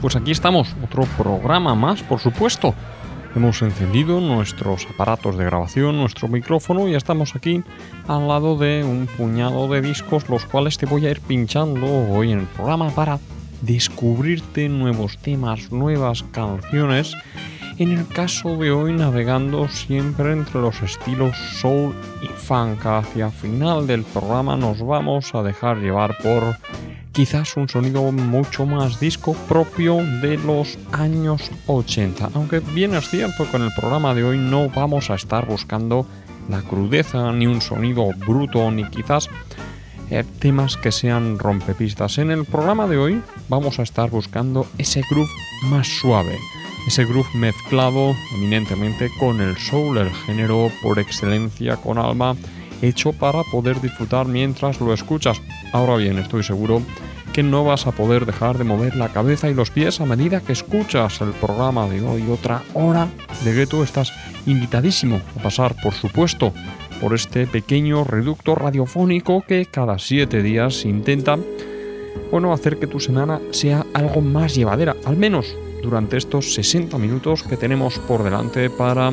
pues aquí estamos, otro programa más, por supuesto. Hemos encendido nuestros aparatos de grabación, nuestro micrófono y estamos aquí al lado de un puñado de discos, los cuales te voy a ir pinchando hoy en el programa para descubrirte nuevos temas, nuevas canciones. En el caso de hoy navegando siempre entre los estilos soul y funk. Hacia final del programa nos vamos a dejar llevar por quizás un sonido mucho más disco propio de los años 80. Aunque bien es cierto que en el programa de hoy no vamos a estar buscando la crudeza, ni un sonido bruto, ni quizás eh, temas que sean rompepistas. En el programa de hoy vamos a estar buscando ese groove más suave, ese groove mezclado eminentemente con el soul, el género por excelencia con alma, hecho para poder disfrutar mientras lo escuchas. Ahora bien, estoy seguro que no vas a poder dejar de mover la cabeza y los pies a medida que escuchas el programa de hoy. Otra hora de gueto estás invitadísimo a pasar, por supuesto, por este pequeño reducto radiofónico que cada siete días intenta, bueno, hacer que tu semana sea algo más llevadera, al menos durante estos 60 minutos que tenemos por delante para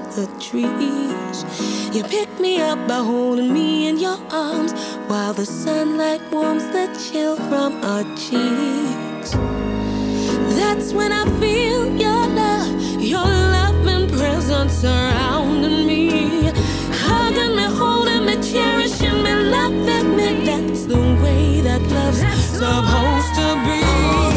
from the trees. You pick me up by holding me in your arms while the sunlight warms the chill from our cheeks. That's when I feel your love, your loving presence surrounding me, hugging me, holding me, cherishing me, loving me. That's the way that love's supposed to be.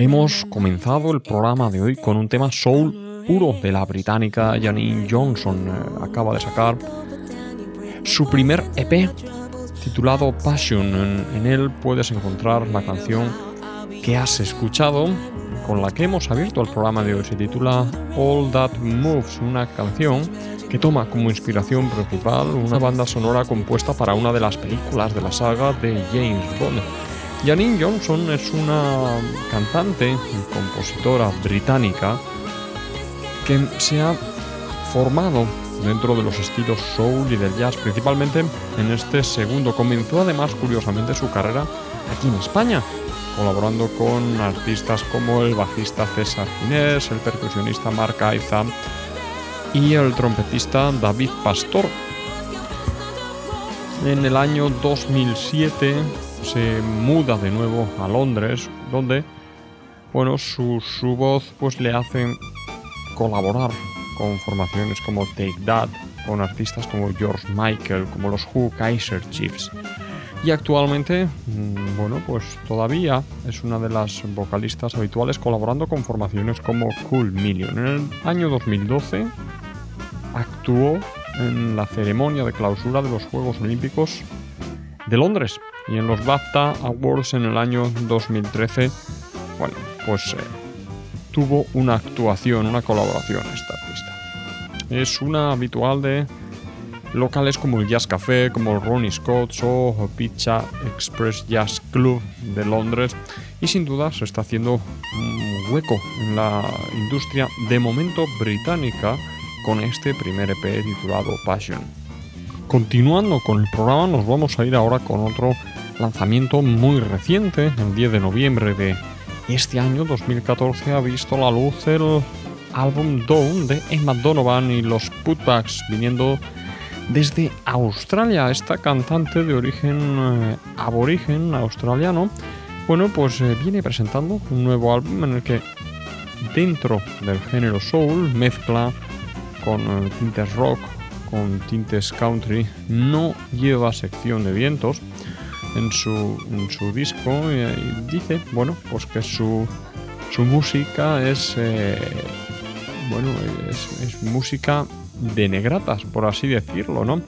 Hemos comenzado el programa de hoy con un tema soul puro de la británica Janine Johnson. Eh, acaba de sacar su primer EP titulado Passion. En, él puedes encontrar la canción que has escuchado con la que hemos abierto el programa de hoy. Se titula All That Moves, una canción que toma como inspiración principal una banda sonora compuesta para una de las películas de la saga de James Bond. Janine Johnson es una cantante y compositora británica que se ha formado dentro de los estilos soul y del jazz, principalmente en este segundo. Comenzó además, curiosamente, su carrera aquí en España, colaborando con artistas como el bajista César Ginés, el percusionista Mark Aiza y el trompetista David Pastor. En el año 2007 se muda de nuevo a Londres, donde bueno, su, su voz pues le hacen colaborar con formaciones como Take That, con artistas como George Michael, como los Who Kaiser Chiefs. Y actualmente, mm, bueno, pues todavía es una de las vocalistas habituales colaborando con formaciones como Cool Million. En el año 2012 actuó en la ceremonia de clausura de los Juegos Olímpicos de Londres y en los BAFTA Awards en el año 2013, bueno, pues eh, tuvo una actuación, una colaboración esta artista. Es una habitual de locales como el Jazz Café, como el Ronnie Scott's o Pizza Express Jazz Club de Londres y sin duda se está haciendo un hueco en la industria de momento británica con este primer EP titulado Passion. Continuando con el programa nos vamos a ir ahora con otro lanzamiento muy reciente, el 10 de noviembre de este año 2014 ha visto la luz el álbum Dawn de Emma Donovan y los Putbacks viniendo desde Australia, esta cantante de origen eh, aborigen australiano, bueno, pues eh, viene presentando un nuevo álbum en el que dentro del género soul mezcla con eh, tintes rock, con tintes country, no lleva sección de vientos en su, su disco y, dice, bueno, pues que su, su música es, bueno, es, música de negratas, por así decirlo, ¿no?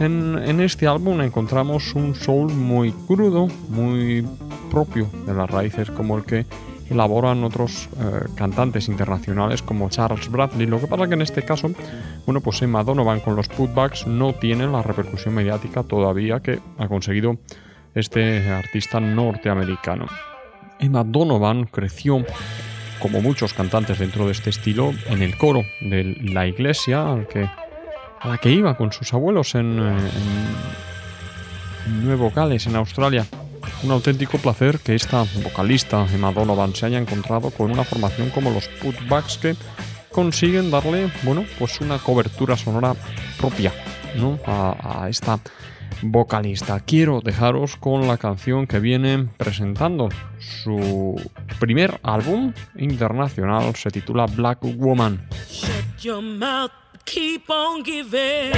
En, este álbum encontramos un soul muy crudo, muy propio de las raíces como el que elaboran otros eh, cantantes internacionales como Charles Bradley. Lo que pasa que en este caso, bueno, pues Emma Donovan con los putbacks no tiene la repercusión mediática todavía que ha conseguido este artista norteamericano. Emma Donovan creció como muchos cantantes dentro de este estilo, en el coro de la iglesia que, a la que iba con sus abuelos en, Nuevo Gales, en Australia. Un auténtico placer que esta vocalista, Emma Donovan, se haya encontrado con una formación como los Putbacks que consiguen darle, bueno, pues una cobertura sonora propia, ¿no? a esta vocalista. Quiero dejaros con la canción que viene presentando su primer álbum internacional, se titula Black Woman. Shut your mouth, keep on giving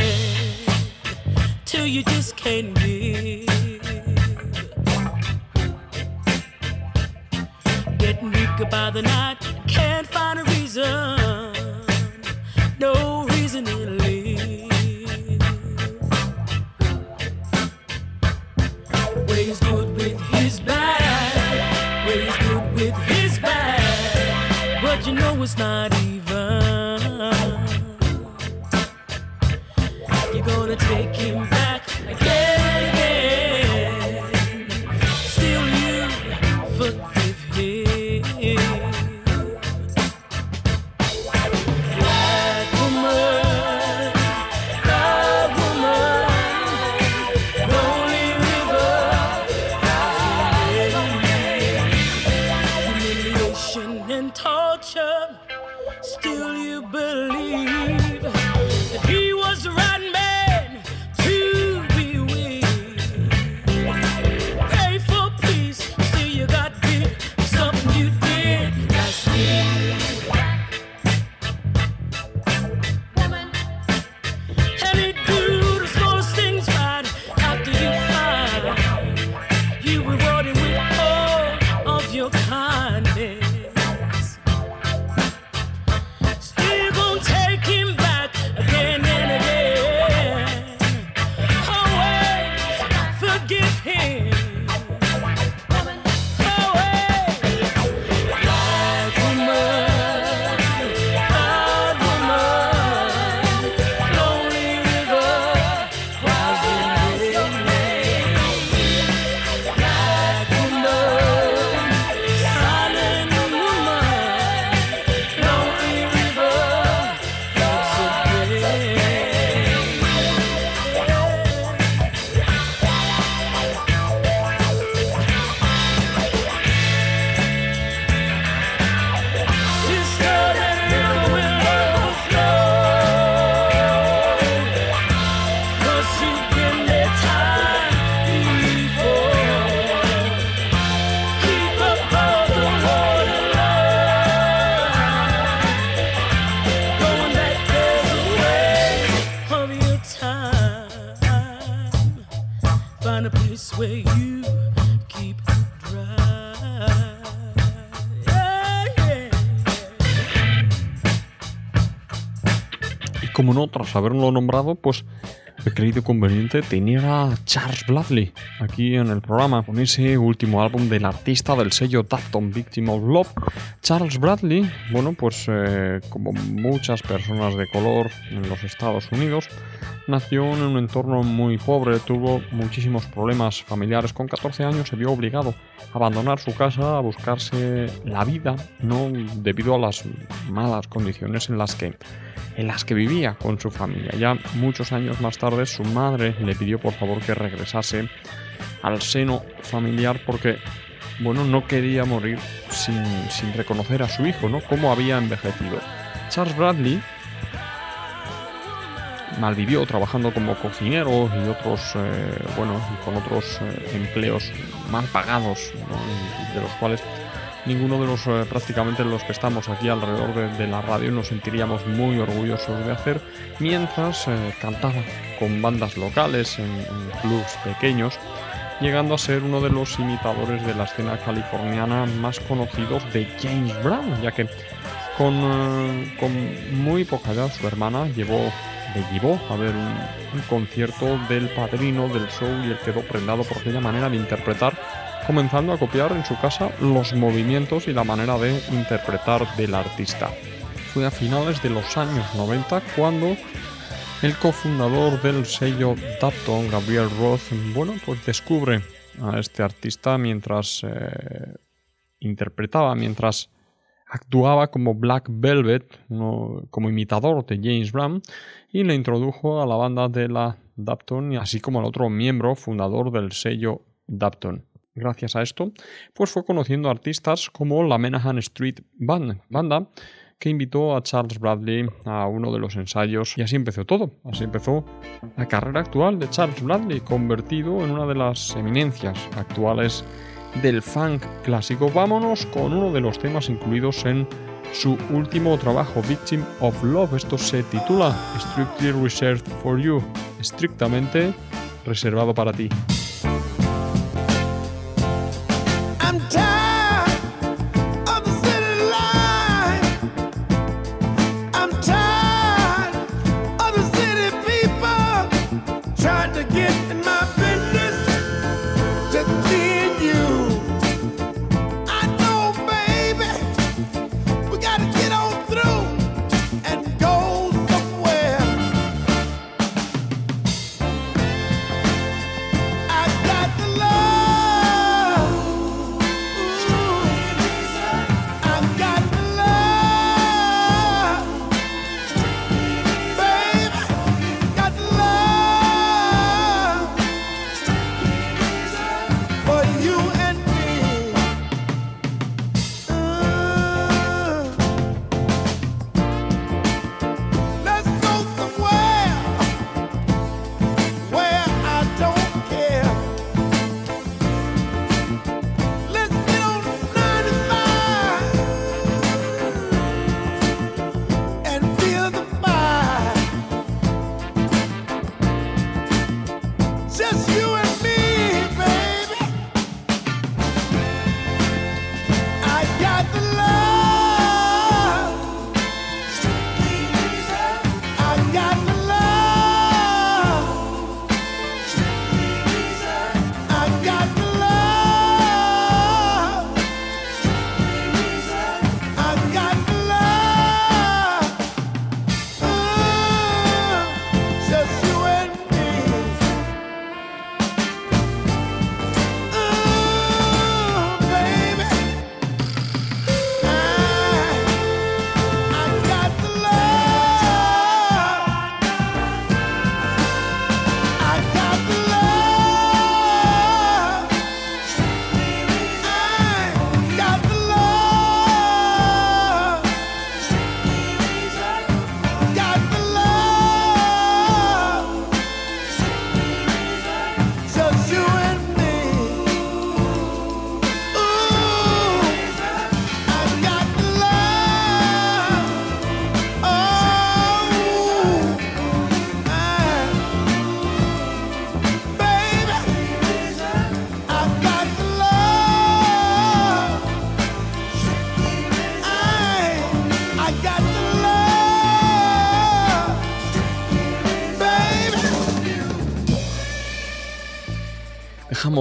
till you just can't give. Getting weaker by the night, can't find a reason, no reason to live. Ways good with his bad, ways good with his bad, but you know it's not even. You're gonna take him behind. Tras haberlo nombrado, pues he creído conveniente tener a Charles Bradley aquí en el programa con ese último álbum del artista del sello Dapton Victim of Love. Charles Bradley, bueno, pues eh, como muchas personas de color en los Estados Unidos, nació en un entorno muy pobre, tuvo muchísimos problemas familiares. Con 14 años se vio obligado a abandonar su casa, a buscarse la vida, no debido a las malas condiciones en las que en las que vivía con su familia. Ya muchos años más tarde su madre le pidió por favor que regresase al seno familiar porque bueno, no quería morir sin, sin reconocer a su hijo, ¿no? Cómo había envejecido. Charles Bradley malvivió trabajando como cocinero y otros, eh, bueno, con otros eh, empleos mal pagados, de los cuales ninguno de los eh, prácticamente los que estamos aquí alrededor de, la radio nos sentiríamos muy orgullosos de hacer, mientras cantaba con bandas locales en, clubs pequeños, llegando a ser uno de los imitadores de la escena californiana más conocidos de James Brown, ya que con, con muy poca edad su hermana llevó llevó a ver un, concierto del padrino del show y él quedó prendado por aquella manera de interpretar, comenzando a copiar en su casa los movimientos y la manera de interpretar del artista. Fue a finales de los años 90 cuando el cofundador del sello Dapton, Gabriel Roth, bueno, pues descubre a este artista mientras eh, interpretaba, mientras actuaba como Black Velvet, como imitador de James Brown, y le introdujo a la banda de la Dapton, así como al otro miembro fundador del sello Dapton. Gracias a esto, pues fue conociendo artistas como la Menahan Street Band, banda que invitó a Charles Bradley a uno de los ensayos y así empezó todo. Así empezó la carrera actual de Charles Bradley, convertido en una de las eminencias actuales del funk clásico. Vámonos con uno de los temas incluidos en su último trabajo, Victim of Love. Esto se titula Strictly Reserved for You, estrictamente reservado para ti.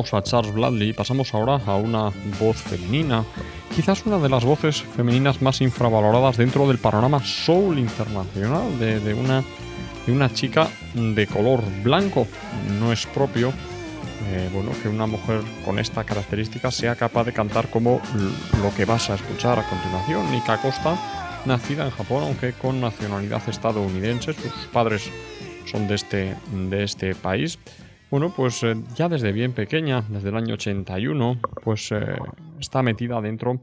Dejamos a Charles Bradley pasamos ahora a una voz femenina, quizás una de las voces femeninas más infravaloradas dentro del panorama soul internacional de, una, de una chica de color blanco. No es propio eh, bueno, que una mujer con esta característica sea capaz de cantar como lo que vas a escuchar a continuación. Nika Costa, nacida en Japón, aunque con nacionalidad estadounidense, sus padres son de este, de este país. Bueno, pues eh, ya desde bien pequeña, desde el año 81, pues eh, está metida dentro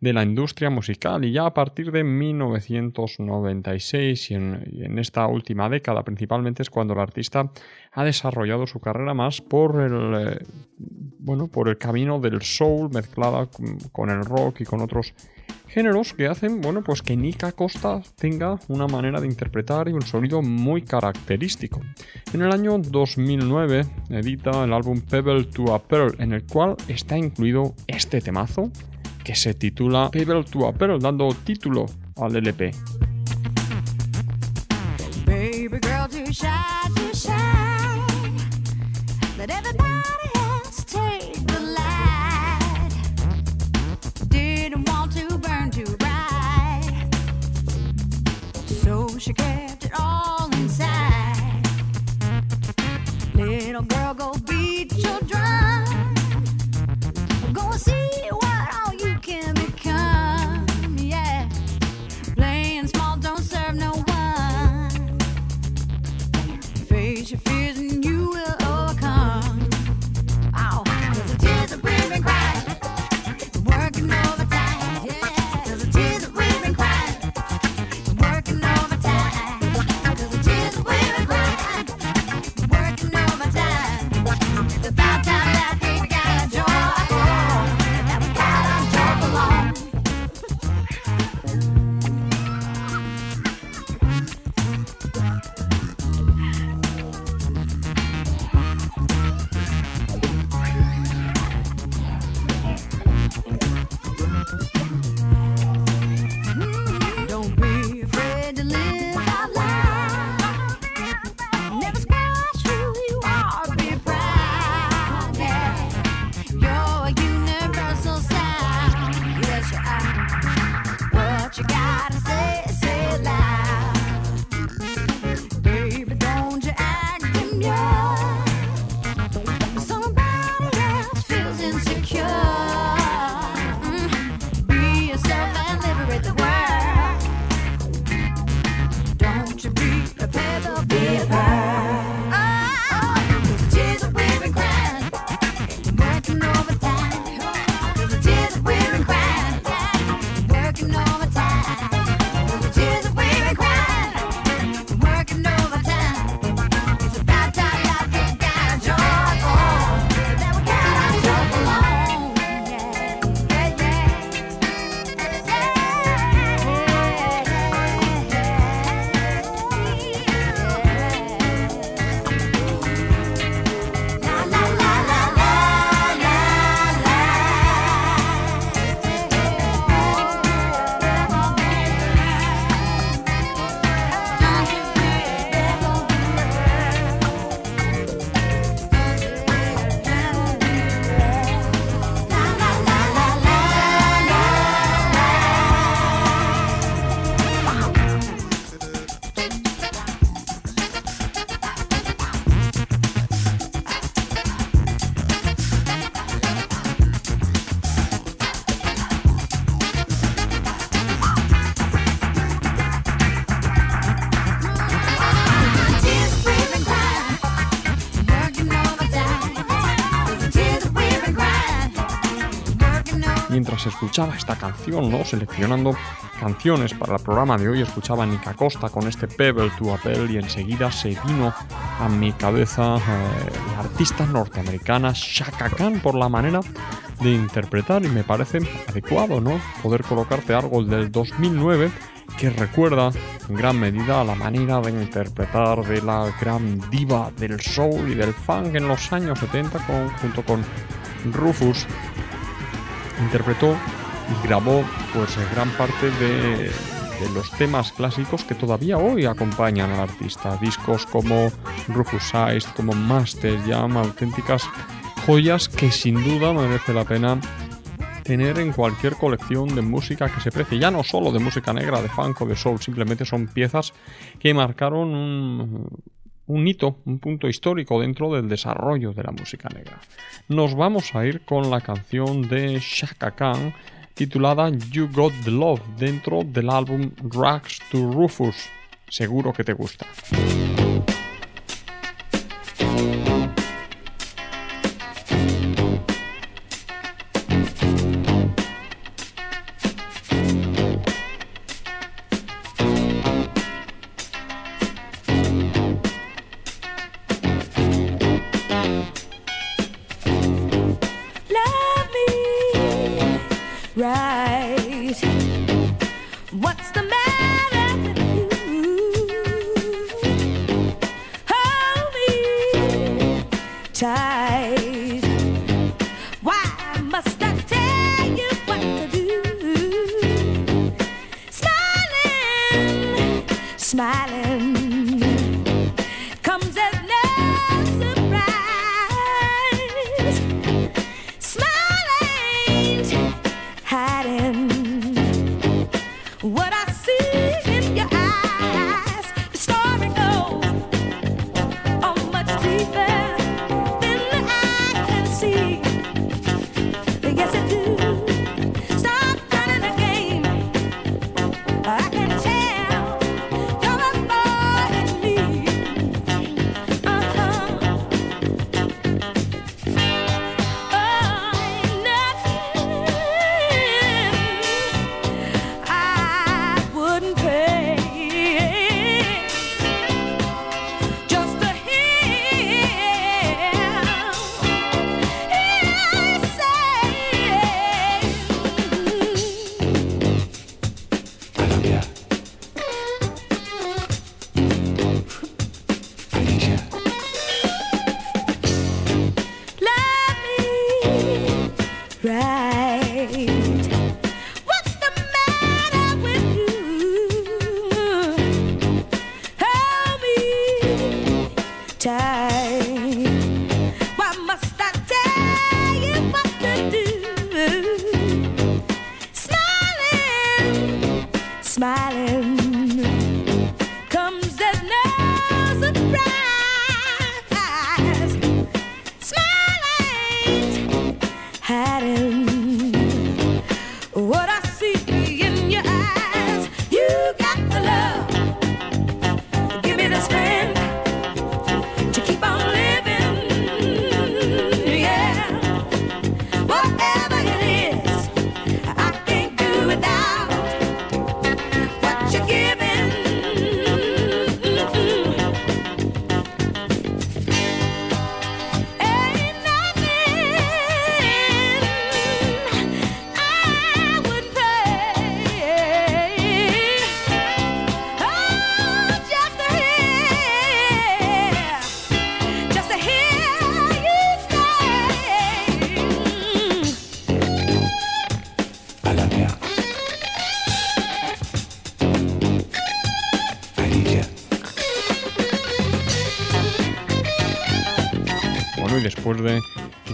de la industria musical y ya a partir de 1996 y en, esta última década principalmente es cuando el artista ha desarrollado su carrera más por el eh, bueno por el camino del soul mezclada con, el rock y con otros géneros que hacen bueno pues que Nika Costa tenga una manera de interpretar y un sonido muy característico. En el año 2009 edita el álbum Pebble to a Pearl en el cual está incluido este temazo que se titula Pebble to a Pearl, dando título al LP. should be a panther. Be a panther. Escuchaba esta canción, ¿no? Seleccionando canciones para el programa de hoy, escuchaba a Nika Costa con este Pebble to Apple y enseguida se vino a mi cabeza eh, la artista norteamericana Shaka Khan por la manera de interpretar y me parece adecuado, ¿no? Poder colocarte algo del 2009 que recuerda en gran medida a la manera de interpretar de la gran diva del soul y del funk en los años 70 junto con Rufus interpretó y grabó pues gran parte de, los temas clásicos que todavía hoy acompañan al artista. Discos como Rufus Size, como Master Jam, auténticas joyas que sin duda merece la pena tener en cualquier colección de música que se precie, ya no solo de música negra, de funk o de soul, simplemente son piezas que marcaron un, un hito, un punto histórico dentro del desarrollo de la música negra. Nos vamos a ir con la canción de Shaka Khan titulada You Got the Love dentro del álbum Rags to Rufus. Seguro que te gusta.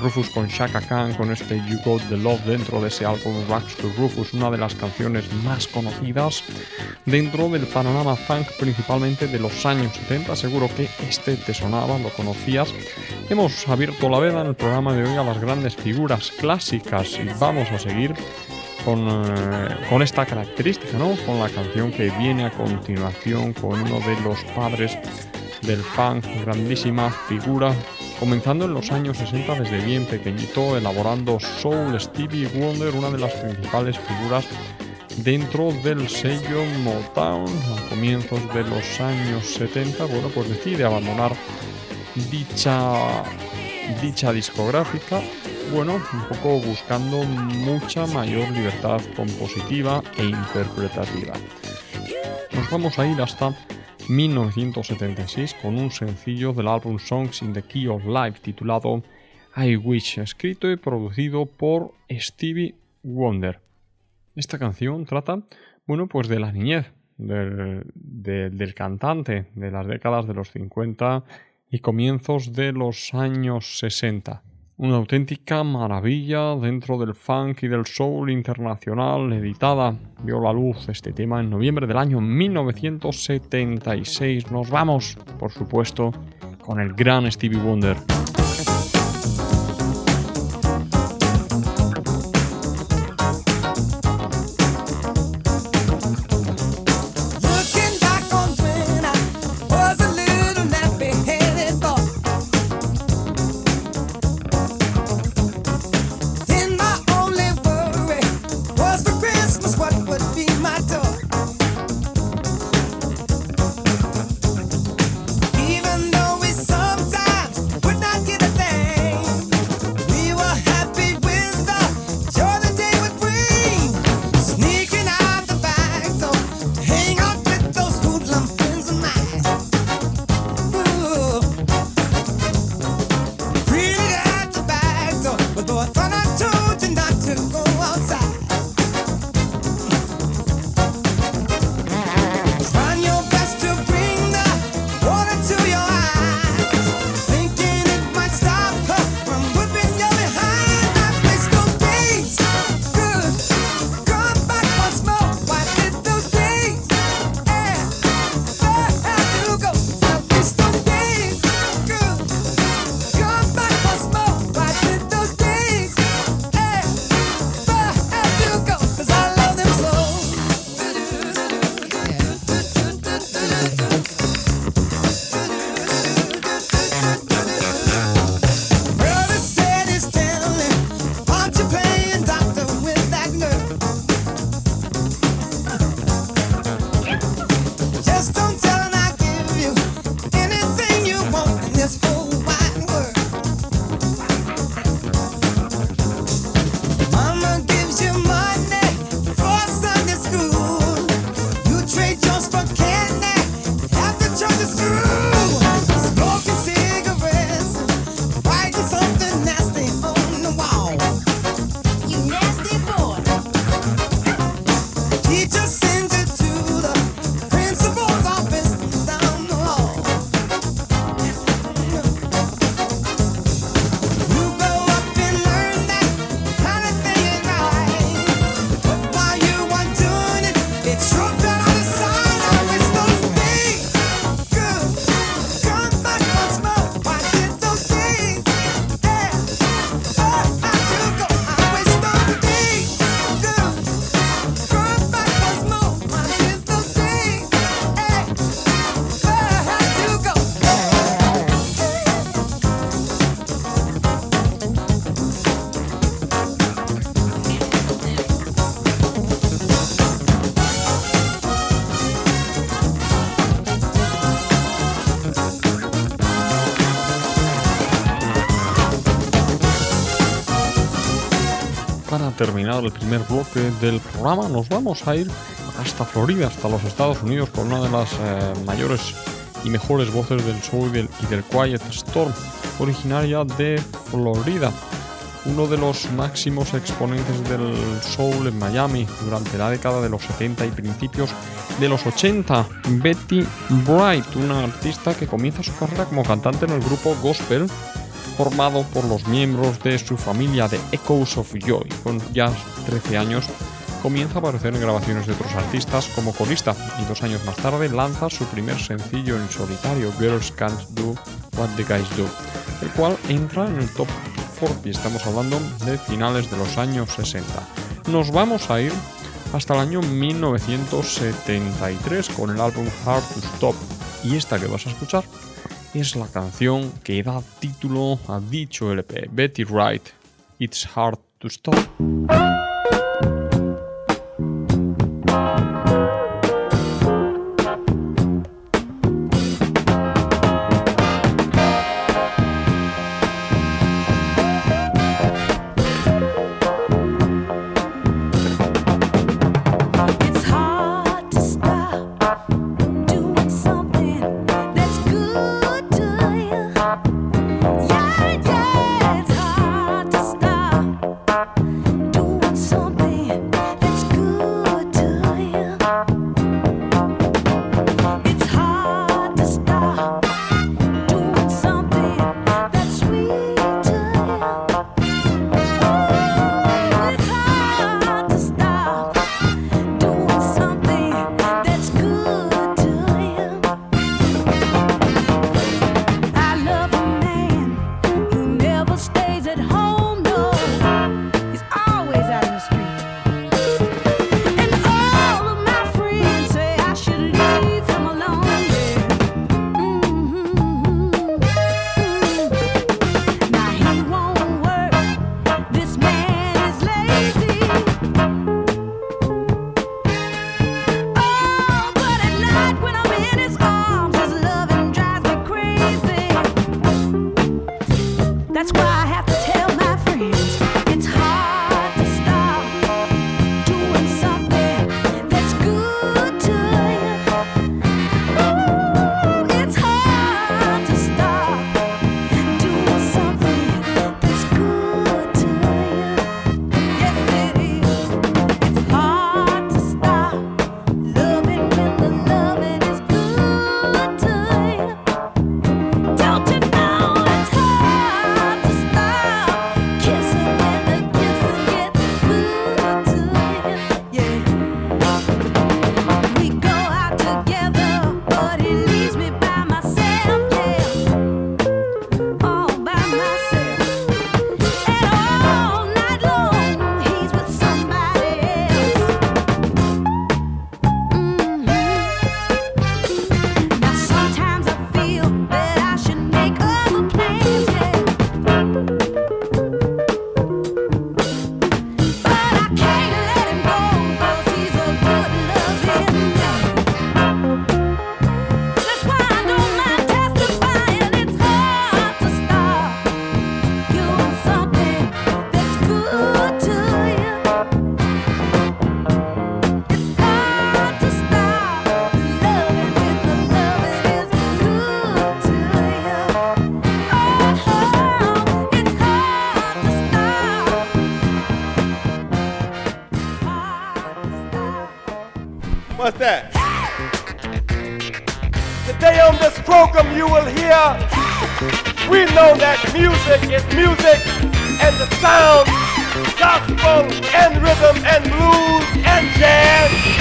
Rufus con Shaka Khan, con este You Got the Love dentro de ese álbum Rags to Rufus, una de las canciones más conocidas dentro del panorama funk, principalmente de los años 70. Seguro que este te sonaba, lo conocías. Hemos abierto la veda en el programa de hoy a las grandes figuras clásicas y vamos a seguir con, eh, con, esta característica, ¿no? Con la canción que viene a continuación, con uno de los padres del funk, grandísima figura comenzando en los años 60 desde bien pequeñito, elaborando Soul Stevie Wonder, una de las principales figuras dentro del sello Motown a comienzos de los años 70, bueno, pues decide abandonar dicha, dicha discográfica, bueno, un poco buscando mucha mayor libertad compositiva e interpretativa. Nos vamos a ir hasta 1976 con un sencillo del álbum Songs in the Key of Life titulado I Wish, escrito y producido por Stevie Wonder. Esta canción trata, bueno, pues de la niñez del, del cantante de las décadas de los 50 y comienzos de los años 60. Una auténtica maravilla dentro del funk y del soul internacional editada. Vio la luz este tema en noviembre del año 1976. Nos vamos, por supuesto, con el gran Stevie Wonder. Terminado el primer bloque del programa, nos vamos a ir hasta Florida, hasta los Estados Unidos, con una de las eh, mayores y mejores voces del soul y del, y del Quiet Storm, originaria de Florida. Uno de los máximos exponentes del soul en Miami durante la década de los 70 y principios de los 80, Betty Bright, una artista que comienza su carrera como cantante en el grupo gospel formado por los miembros de su familia de Echoes of Joy. Con ya 13 años comienza a aparecer en grabaciones de otros artistas como corista y dos años más tarde lanza su primer sencillo en solitario, Girls Can't Do What the Guys Do, el cual entra en el top 40 y estamos hablando de finales de los años 60. Nos vamos a ir hasta el año 1973 con el álbum Hard to Stop y esta que vas a escuchar es la canción que da título a dicho LP, Betty Wright, It's Hard to Stop. What's that? Today on this program you will hear we know that music is music and the sound, gospel and rhythm and blues and jazz.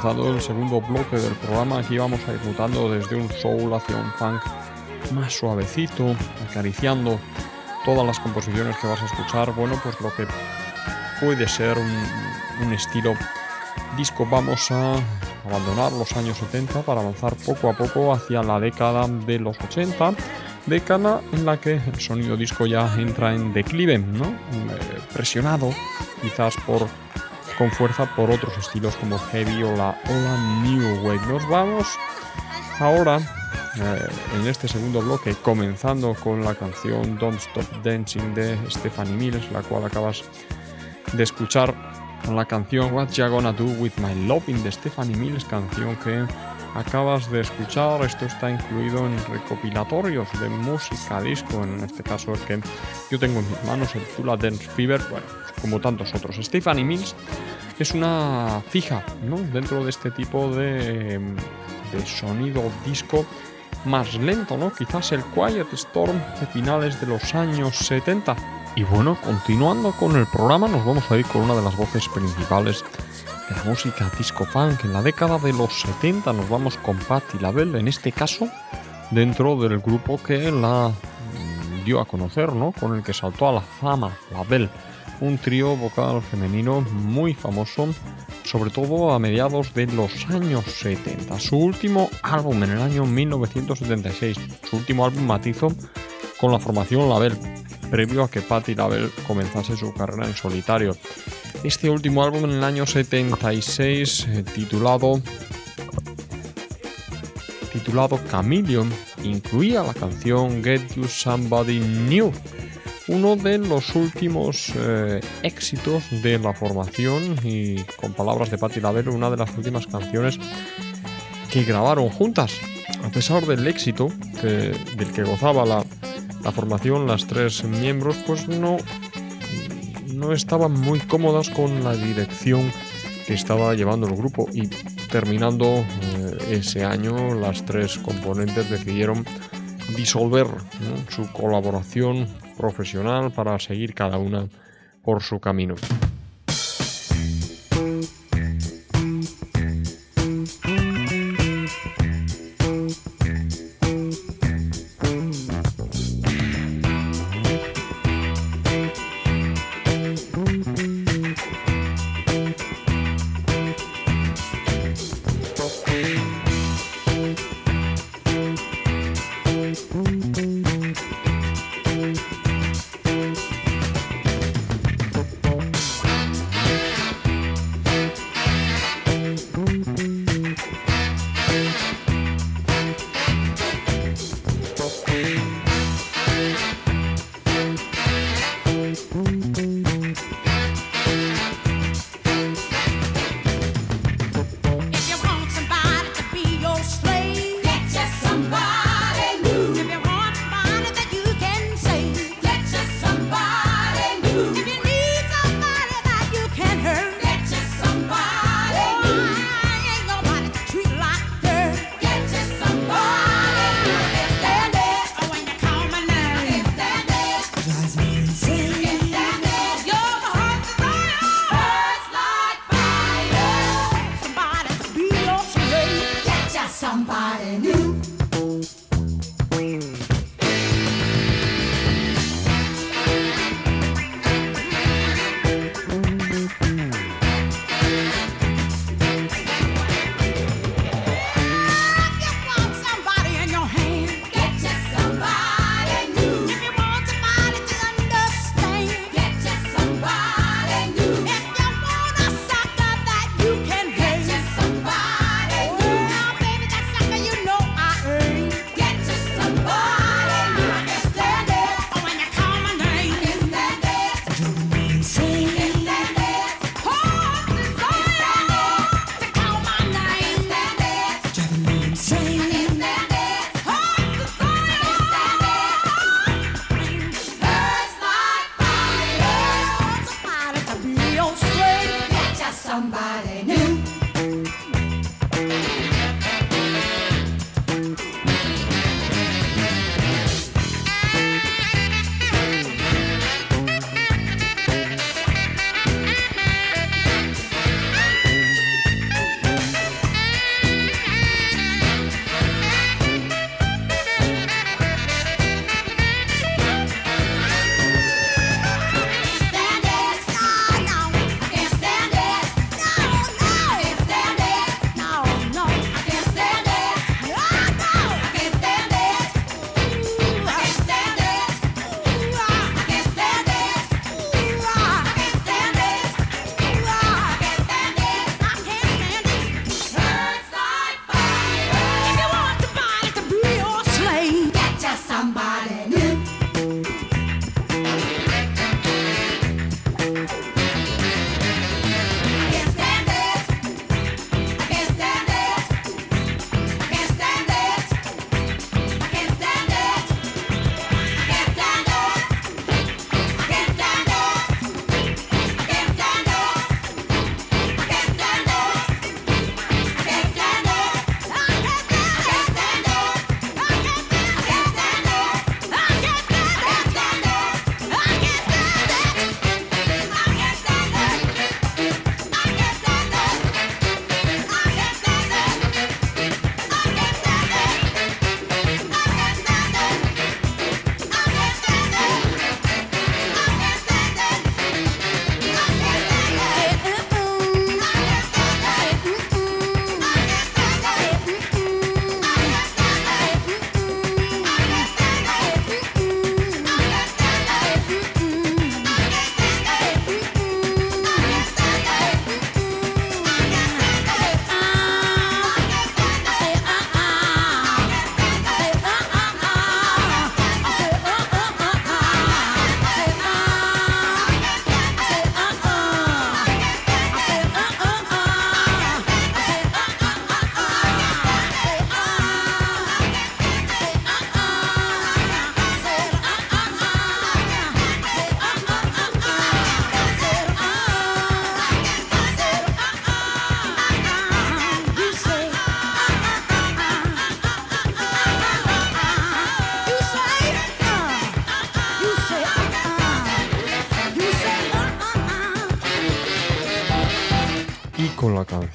Comenzado el segundo bloque del programa. Aquí vamos a ir mutando desde un soul hacia un funk más suavecito, acariciando todas las composiciones que vas a escuchar. Bueno, pues lo que puede ser un, estilo disco. Vamos a abandonar los años 70 para avanzar poco a poco hacia la década de los 80 década en la que el sonido disco ya entra en declive, ¿no? Eh, presionado quizás por con fuerza por otros estilos como heavy o la, new wave. Nos vamos ahora eh, en este segundo bloque comenzando con la canción Don't Stop Dancing de Stephanie Mills, la cual acabas de escuchar con la canción What Ya Gonna Do With My Loving de Stephanie Mills, canción que acabas de escuchar. Esto está incluido en recopilatorios de música disco, en este caso el que yo tengo en mis manos, el Tula Dance Fever, bueno, como tantos otros. Stephanie Mills es una fija ¿no? dentro de este tipo de, de sonido disco más lento, ¿no? Quizás el Quiet Storm de finales de los años 70. Y bueno, continuando con el programa, nos vamos a ir con una de las voces principales de la música disco funk. En la década de los 70 nos vamos con Patti LaBelle, en este caso dentro del grupo que la mm, dio a conocer, ¿no? Con el que saltó a la fama, LaBelle un trío vocal femenino muy famoso, sobre todo a mediados de los años 70. Su último álbum en el año 1976, su último álbum matizo con la formación Label, previo a que Patti Label comenzase su carrera en solitario. Este último álbum en el año 76 eh, titulado titulado Chameleon incluía la canción Get You Somebody New, uno de los últimos eh, éxitos de la formación y con palabras de Patti LaBelle una de las últimas canciones que grabaron juntas. A pesar del éxito del que gozaba la, la formación, las tres miembros pues no, no estaban muy cómodas con la dirección que estaba llevando el grupo y terminando eh, ese año las tres componentes decidieron disolver su colaboración profesional para seguir cada una por su camino.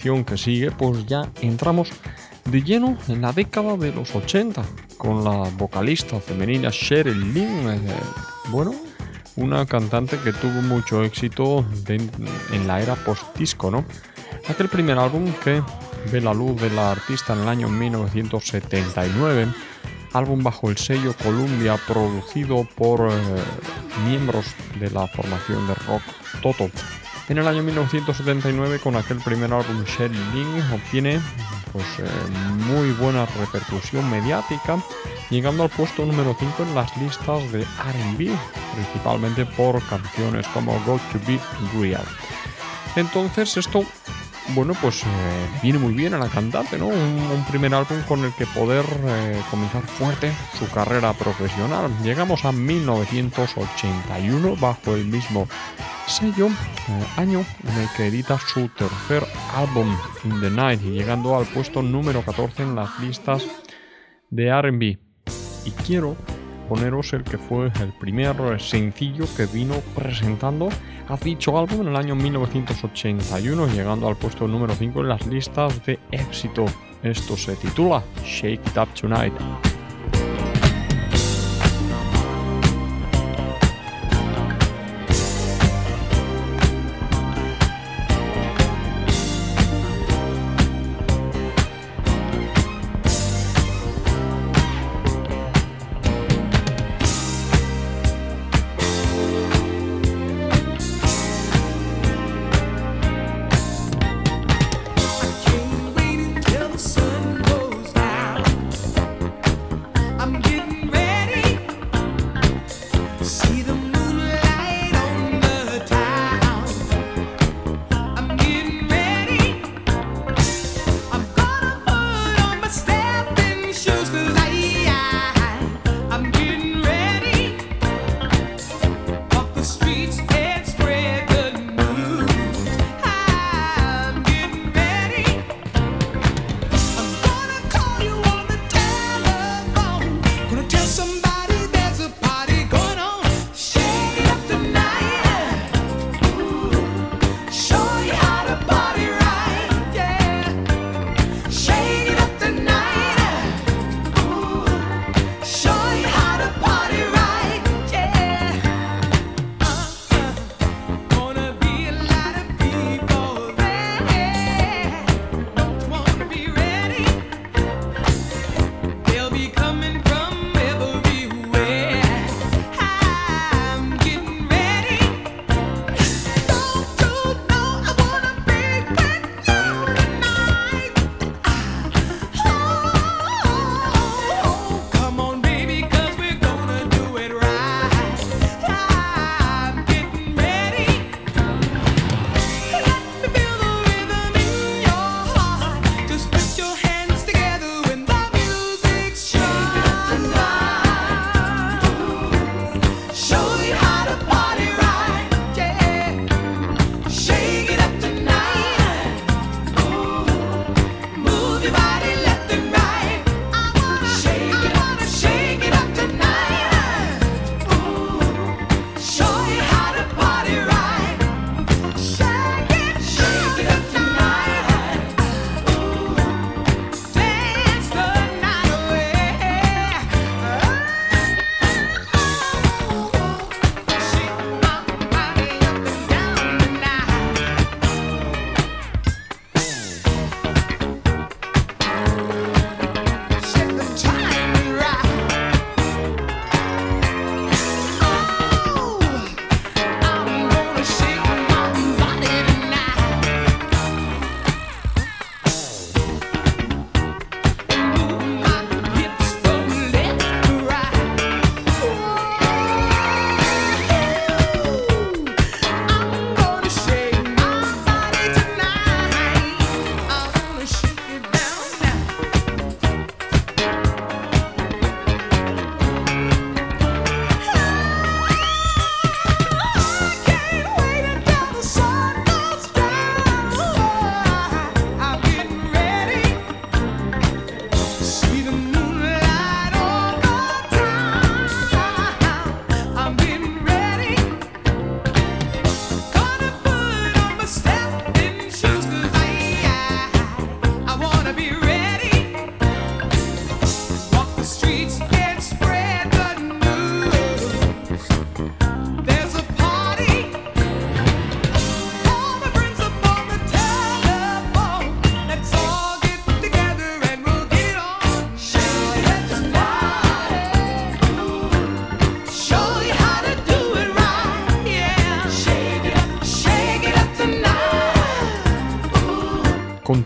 Que sigue, pues ya entramos de lleno en la década de los 80 con la vocalista femenina Sheryl Lynn. Eh, bueno, una cantante que tuvo mucho éxito en la era post-disco, ¿no? Aquel primer álbum que ve la luz de la artista en el año 1979, álbum bajo el sello Columbia producido por eh, miembros de la formación de rock Toto. En el año 1979, con aquel primer álbum, Lynn obtiene pues, eh, muy buena repercusión mediática, llegando al puesto número 5 en las listas de RB, principalmente por canciones como Go to Be Real. Entonces, esto bueno, pues eh, viene muy bien a la cantante, ¿no? Un, primer álbum con el que poder eh, comenzar fuerte su carrera profesional. Llegamos a 1981 bajo el mismo sello, año en el que edita su tercer álbum, In the Night, y llegando al puesto número 14 en las listas de RB. Y quiero poneros el que fue el primer sencillo que vino presentando a dicho álbum en el año 1981, llegando al puesto número 5 en las listas de éxito. Esto se titula Shake It Up Tonight.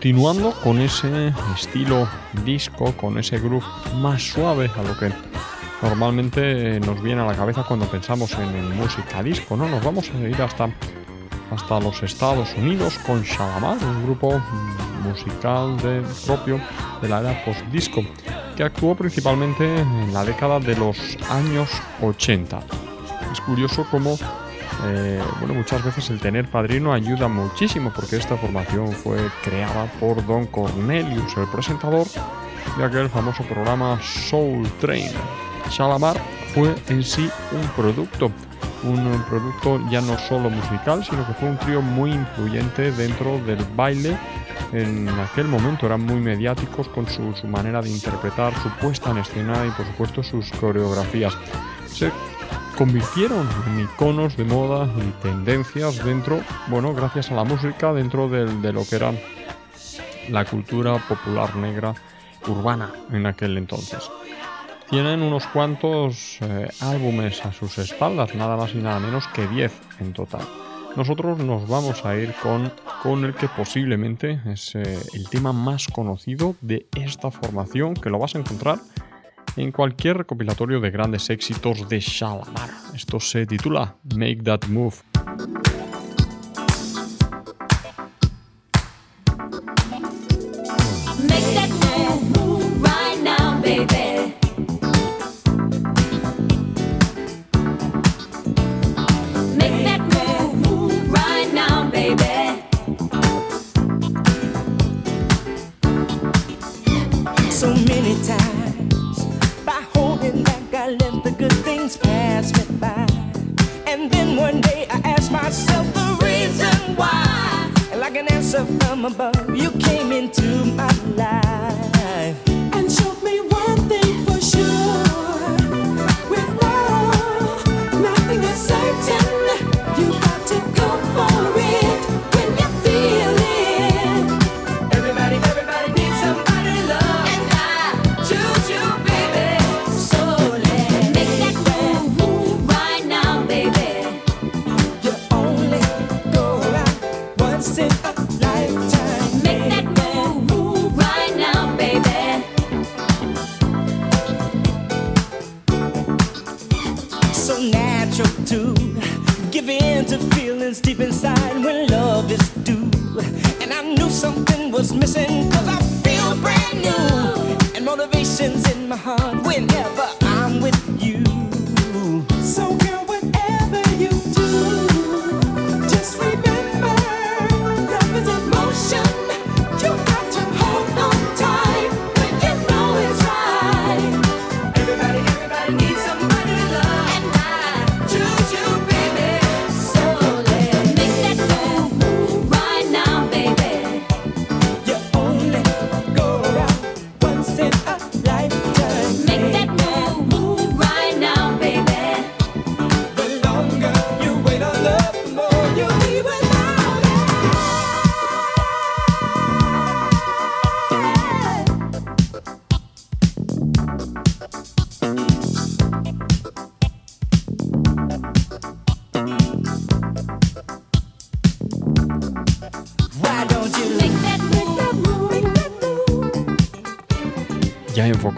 Continuando con ese estilo disco, con ese groove más suave a lo que normalmente nos viene a la cabeza cuando pensamos en, música disco, ¿no? Nos vamos a ir hasta, hasta los Estados Unidos con Shalamar, un grupo musical de, propio de la era post-disco, que actuó principalmente en la década de los años 80. Es curioso cómo eh, bueno, muchas veces el tener padrino ayuda muchísimo porque esta formación fue creada por Don Cornelius, el presentador de aquel famoso programa Soul Train. Shalamar fue en sí un producto, un producto ya no solo musical, sino que fue un trío muy influyente dentro del baile. En aquel momento eran muy mediáticos con su, manera de interpretar, su puesta en escena y por supuesto sus coreografías. Se convirtieron en iconos de moda y tendencias dentro, bueno, gracias a la música, dentro de, lo que era la cultura popular negra urbana en aquel entonces. Tienen unos cuantos eh, álbumes a sus espaldas, nada más y nada menos que 10 en total. Nosotros nos vamos a ir con, con el que posiblemente es eh, el tema más conocido de esta formación, que lo vas a encontrar en cualquier recopilatorio de grandes éxitos de Shalamar. Esto se titula Make That Move.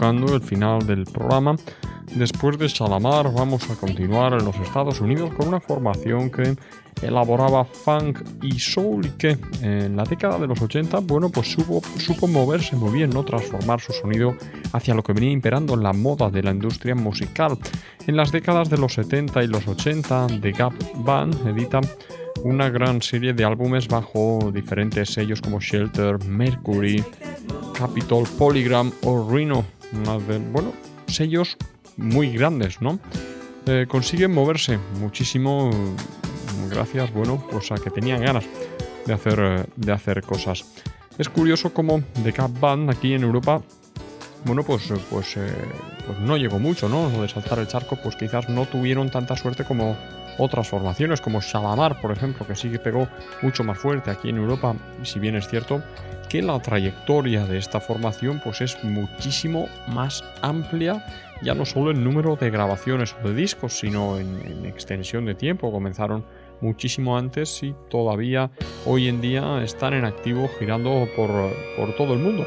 El final del programa. Después de Shalamar vamos a continuar en los Estados Unidos con una formación que elaboraba funk y soul y que en la década de los 80, bueno, pues supo, supo moverse muy bien, ¿no? transformar su sonido hacia lo que venía imperando en la moda de la industria musical. En las décadas de los 70 y los 80, The Gap Band edita una gran serie de álbumes bajo diferentes sellos como Shelter, Mercury, Capitol, Polygram o Rhino de, bueno, sellos muy grandes, ¿no? Eh, consiguen moverse muchísimo gracias, bueno, pues a que tenían ganas de hacer, eh, de hacer cosas. Es curioso como The Cap Band aquí en Europa, bueno, pues, eh, pues, pues no llegó mucho, ¿no? Lo de saltar el charco, pues quizás no tuvieron tanta suerte como otras formaciones, como Shalamar, por ejemplo, que sí que pegó mucho más fuerte aquí en Europa, si bien es cierto que la trayectoria de esta formación pues es muchísimo más amplia, ya no solo en número de grabaciones o de discos, sino en, extensión de tiempo. Comenzaron muchísimo antes y todavía hoy en día están en activo girando por, por todo el mundo.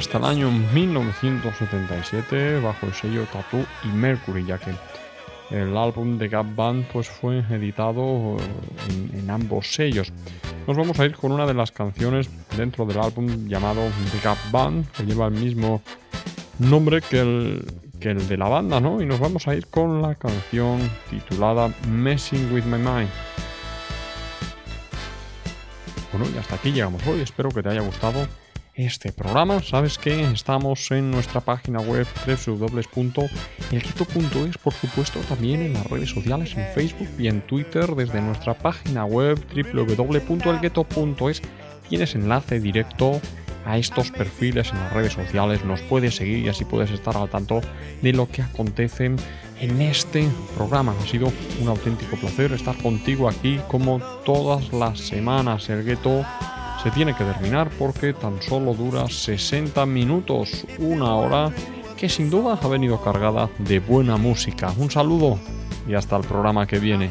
Hasta el año 1977 bajo el sello Tattoo y Mercury, ya que el álbum de Gap Band pues, fue editado en, ambos sellos. Nos vamos a ir con una de las canciones dentro del álbum llamado The Gap Band, que lleva el mismo nombre que el, que el de la banda, ¿no? Y nos vamos a ir con la canción titulada Messing with My Mind. Bueno, y hasta aquí llegamos hoy. Espero que te haya gustado este programa. Sabes que estamos en nuestra página web www.elquito.es, por supuesto, también en las redes sociales, en Facebook y en Twitter, desde nuestra página web www.elgueto.es. Tienes enlace directo a estos perfiles en las redes sociales, nos puedes seguir y así puedes estar al tanto de lo que acontece en este programa. Ha sido un auténtico placer estar contigo aquí como todas las semanas. El gueto se tiene que terminar porque tan solo dura 60 minutos, una hora que sin duda ha venido cargada de buena música. Un saludo y hasta el programa que viene.